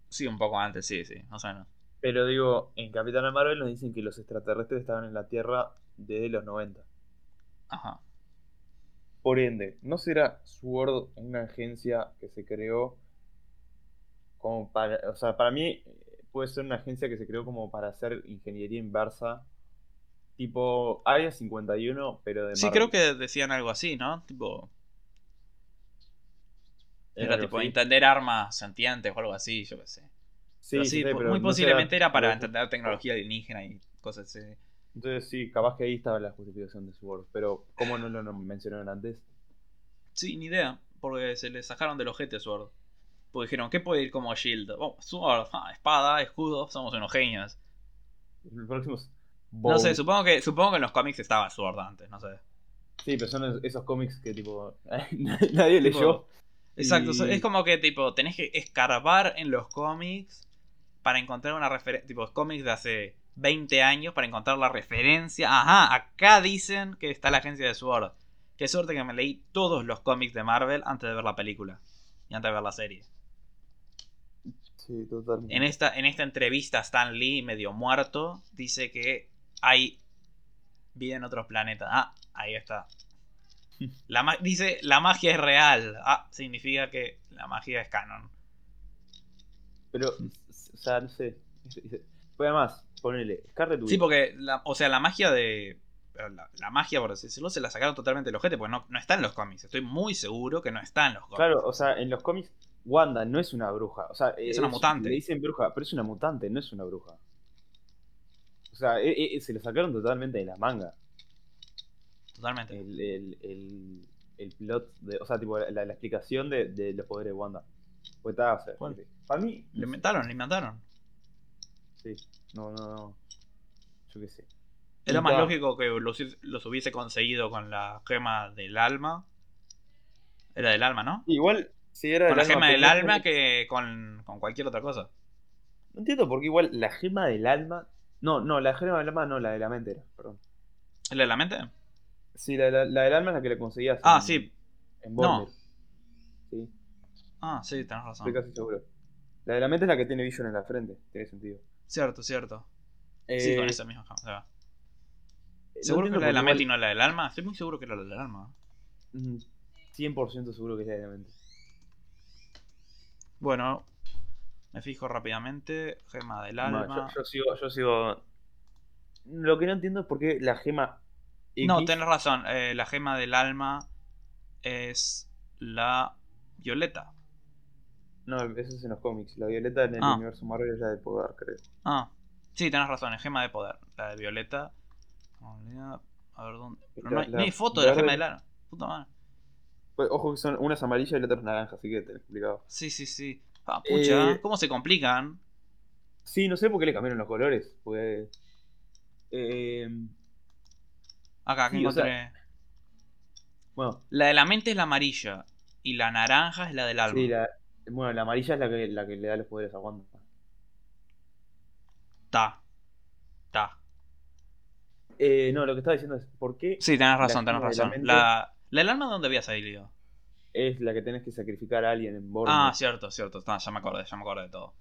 Sí, un poco antes, sí, sí, más o menos. Pero digo, en Capitana Marvel nos dicen que los extraterrestres estaban en la Tierra desde los 90. Ajá. Por ende, ¿no será SWORD una agencia que se creó como para... O sea, para mí puede ser una agencia que se creó como para hacer ingeniería inversa. Tipo Área 51, pero de... Sí, creo que decían algo así, ¿no? Tipo... Era, tipo entender armas sentientes o algo así, yo qué sé. Sí, muy posiblemente era para entender tecnología alienígena y cosas así. Entonces sí, capaz que ahí estaba la justificación de Sword, pero ¿cómo no lo mencionaron antes? Sí, ni idea. porque se le sacaron del ojete Sword. Porque dijeron, ¿qué puede ir como Shield? Oh, Sword, ah, espada, escudo, somos unos genios. Los próximos. No sé, supongo que, supongo que en los cómics estaba Sword antes, no sé. Sí, pero son esos cómics que tipo (laughs) nadie leyó. Exacto, es como que tipo tenés que escarbar en los cómics para encontrar una referencia, tipo cómics de hace 20 años para encontrar la referencia. Ajá, acá dicen que está la agencia de Sword. Qué suerte que me leí todos los cómics de Marvel antes de ver la película y antes de ver la serie. Sí, totalmente. En esta, en esta entrevista, Stan Lee, medio muerto, dice que hay vida en otros planetas. Ah, ahí está. La dice, la magia es real. Ah, significa que la magia es canon. Pero, sea, no sé. Fue además, ponele, Scarlet Sí, porque, o sea, la magia de. La, magia, por decirlo, se la sacaron totalmente los ojete, porque no, no está en los cómics. Estoy muy seguro que no está en los cómics. Claro, o sea, en los cómics, Wanda no es una bruja. O sea, es, una mutante. Le dicen bruja, pero es una mutante, no es una bruja. O sea, e, e, se lo sacaron totalmente de la manga. Totalmente. El, el, el, plot, de, o sea, tipo, la, explicación de, de, los poderes de Wanda. Pues está, o sea, para mí. Lo inventaron, lo inventaron. Sí, no, no, no. Yo qué sé. Era más lógico que los, los, hubiese conseguido con la gema del alma. Era del alma, ¿no? Igual, si era Con la gema del alma que con, con, cualquier otra cosa. No entiendo por qué igual la gema del alma. No, no, la gema del alma no, la de la mente era, perdón. ¿La de la mente? Sí, la, la, del alma es la que le conseguías. Ah, sí. En no. Ah, sí, tenés razón. Estoy casi seguro. La de la mente es la que tiene Vision en la frente, tiene sentido. Cierto, cierto. sí, con eh, esa misma gema. ¿Seguro que es la de la mente y no la del alma? Estoy muy seguro que era la del alma. 100% seguro que es la de la mente. Bueno, me fijo rápidamente. Gema del alma. yo, sigo, yo sigo. Lo que no entiendo es por qué la gema no, tenés razón. Eh, la gema del alma es la violeta. No, eso es en los cómics. La violeta en el ah. universo Marvel es la de poder, creo. Ah, sí, tenés razón. Es gema de poder. La de violeta. A ver dónde. no, hay, foto de la gema del alma. Puta madre. Pues, ojo que son unas amarillas y la otra naranja, así que te he explicado. Sí, sí, sí. Ah, pucha, eh, ¿cómo se complican? Sí, no sé por qué le cambiaron los colores. Pues. Eh, Acá, que encontré. bueno. La de la mente es la amarilla. Y la naranja es la del alma. Sí, la, bueno, la amarilla es la que, la que le da los poderes a Wanda. Ta. Ta. Eh, no, lo que estaba diciendo es, ¿por qué? Sí, tenés razón, tenés razón. La, la, del alma, ¿dónde había salido? Es la que tenés que sacrificar a alguien en borde. Ah, cierto, cierto. ya me acordé, ya me acordé de todo.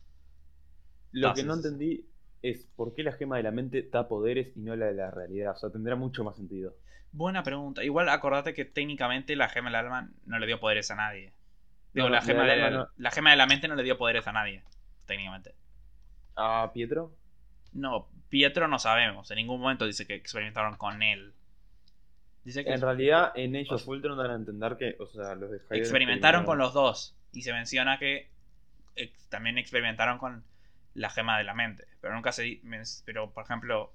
Lo que no entendí es por qué la gema de la mente da poderes y no la de la realidad. O sea, tendrá mucho más sentido. Buena pregunta. Igual acordate que técnicamente la gema del alma no le dio poderes a nadie. Digo, la, gema de, la gema de la mente no le dio poderes a nadie, técnicamente. ¿A Pietro? No, Pietro no sabemos. En ningún momento dice que experimentaron con él. Dice que en realidad en ellos Fulton dan a entender que, o sea, los de experimentaron con los dos. Y se menciona que también experimentaron con la gema de la mente. Pero nunca se. Pero, por ejemplo,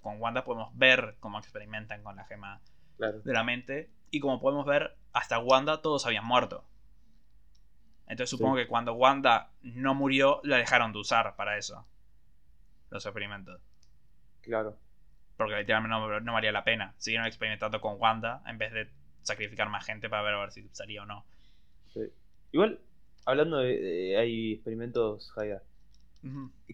con Wanda podemos ver cómo experimentan con la gema de la mente. Y como podemos ver, hasta Wanda todos habían muerto. Entonces supongo que cuando Wanda no murió, la dejaron de usar para eso. Los experimentos. Claro. Porque literalmente no, no valía la pena. Siguieron experimentando con Wanda en vez de sacrificar más gente para ver a ver si salía o no. Igual, hablando de, hay experimentos, Jaya.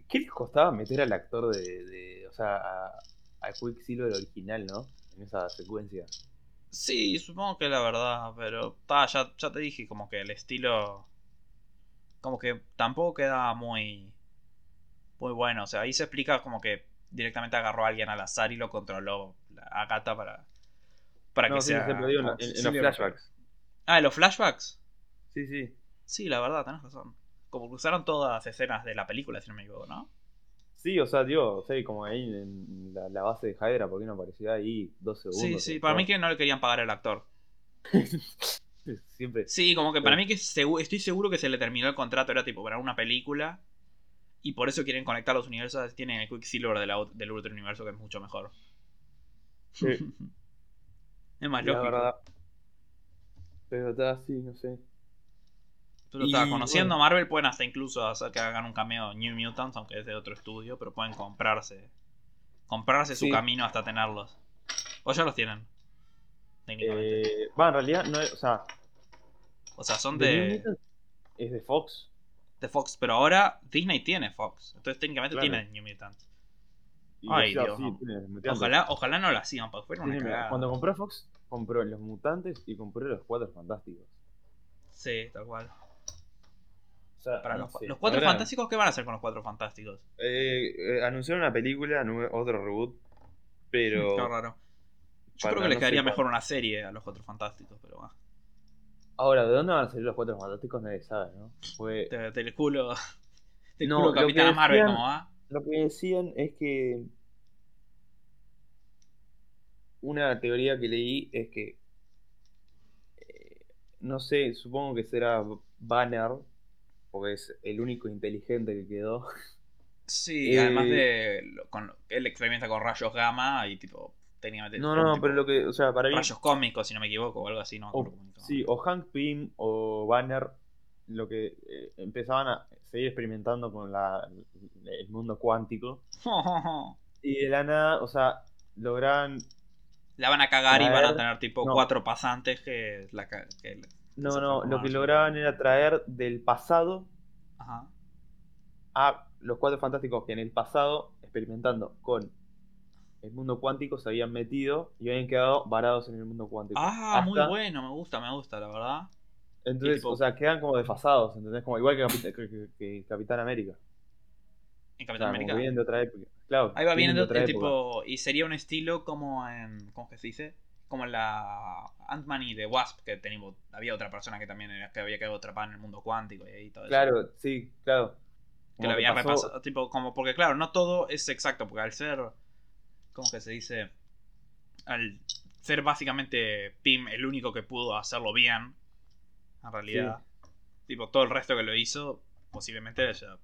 ¿Qué les costaba meter al actor de, o sea, a, a Quicksilver original, ¿no? En esa secuencia. Sí, supongo que la verdad, pero ta, ya, ya te dije como que el estilo como que tampoco queda muy muy bueno, o sea, ahí se explica como que directamente agarró a alguien al azar y lo controló a Gata para para que sea en, en, los flashbacks. Ah, en los flashbacks? Sí, sí. Sí, la verdad, tenés razón como que usaron todas las escenas de la película, si no me equivoco, ¿no? Sí, o sea, tío, o sea, como ahí en la, base de Hydra, ¿por qué no aparecía ahí dos segundos? Sí, sí, para mí que no le querían pagar al actor. (laughs) Siempre. Sí, como que para mí que estoy seguro que se le terminó el contrato, era tipo para una película. Y por eso quieren conectar los universos. Tienen el Quicksilver de del Ultra Universo que es mucho mejor. Sí. (laughs) es más lógico. Pero está así, no sé. Pero está, conociendo a Marvel pueden hasta incluso hacer que hagan un cameo New Mutants, aunque es de otro estudio, pero pueden comprarse. Comprarse su camino hasta tenerlos. O ya los tienen. Técnicamente. Eh, en realidad no es, o sea. O sea, son de. es de Fox. De Fox, pero ahora Disney tiene Fox. Entonces técnicamente tiene New Mutants. Ay, Dios. ojalá, ojalá no lo hacían, porque fuera una Cuando compró Fox, compró los mutantes y compró los cuatro fantásticos. Sí, tal cual. los, cuatro fantásticos, ¿qué van a hacer con los cuatro fantásticos? Eh, eh, anunciaron una película, otro reboot, pero. (laughs) Qué raro. Yo creo que les quedaría mejor una serie a los cuatro fantásticos, pero va. Ahora, ¿de dónde van a salir los cuatro fantásticos? Nadie sabe, ¿no? Fue... Del culo. (laughs) Del no, culo Capitán Marvel, ¿cómo va? Lo que decían es que. Una teoría que leí es que. Eh, no sé, supongo que será Banner, porque es el único inteligente que quedó. Sí, además eh, de. Con, él experimenta con rayos gamma y tipo. No, no, pero lo que. O sea, para Rayos cómicos, si no me equivoco, o algo así, ¿no? sí, o Hank Pym o Banner, lo que eh, empezaban a seguir experimentando con la, el mundo cuántico. (laughs) y de la nada, o sea, logran. La van a cagar y van a tener tipo cuatro pasantes que. La, no, no, lo que lograban era traer del pasado a los cuatro fantásticos que en el pasado, experimentando con el mundo cuántico, se habían metido y habían quedado varados en el mundo cuántico. Ah, muy bueno, me gusta, me gusta, la verdad. Entonces, o sea, quedan como desfasados, ¿entendés? Como igual que, Capitán América. ¿En Capitán América? Vienen de otra época. Claro. Ahí va, vienen de, otra tipo. Y sería un estilo como en. ¿Cómo que se dice? Como en la Ant-Man y The Wasp, que teníamos, había otra persona que también era, que había quedado atrapada en el mundo cuántico y ahí todo claro, eso. sí, claro. que lo había repasado. Tipo, como, porque claro, no todo es exacto, porque al ser. ¿Cómo que se dice? Al ser básicamente Pim el único que pudo hacerlo bien en realidad. Tipo, todo el resto que lo hizo, posiblemente haya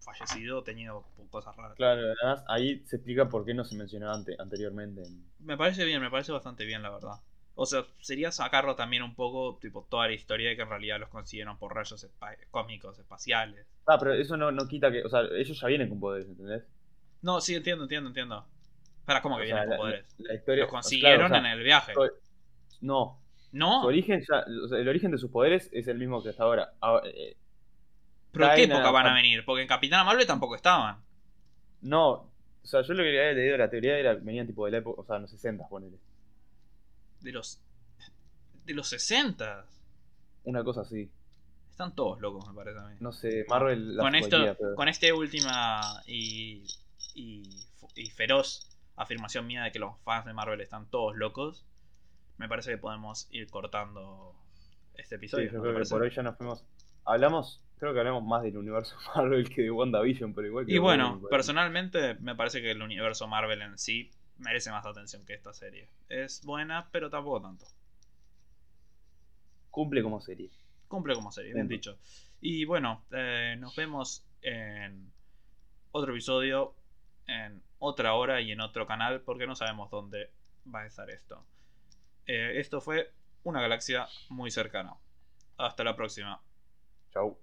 fallecido o tenido cosas raras. Claro, además ahí se explica por qué no se mencionó anteriormente. Me parece bien, me parece bastante bien, la verdad. O sea, sería sacarlo también un poco, tipo, toda la historia de que en realidad los consiguieron por rayos cósmicos, espaciales. Ah, pero eso no, quita que. O sea, ellos ya vienen con poderes, ¿entendés? No, sí, entiendo, entiendo, entiendo. Pero, ¿cómo que vienen con poderes? los consiguieron en el viaje. No, no. origen el origen de sus poderes es el mismo que hasta ahora. Ah, eh, ¿Pero en qué época van a venir? Porque en Capitán Marvel tampoco estaban. No, o sea, yo lo que había leído la teoría era venían tipo de la época, o sea, en los 60, ponele. De los. De los 60. Una cosa así. Están todos locos, me parece a mí. No sé, Marvel. con esto, con este última y, y, y feroz afirmación mía de que los fans de Marvel están todos locos me parece que podemos ir cortando este episodio. Sí, yo creo que por hoy ya nos fuimos. Hablamos, creo que hablamos más del universo (laughs) Marvel que de WandaVision, pero igual que. Y bueno, personalmente me parece que el universo Marvel en sí merece más atención que esta serie. Es buena, pero tampoco tanto. Cumple como serie. Cumple como serie, bien dicho. Y bueno, eh, nos vemos en otro episodio, en otra hora y en otro canal, porque no sabemos dónde va a estar esto. Eh, esto fue una galaxia muy cercana. Hasta la próxima. Chau.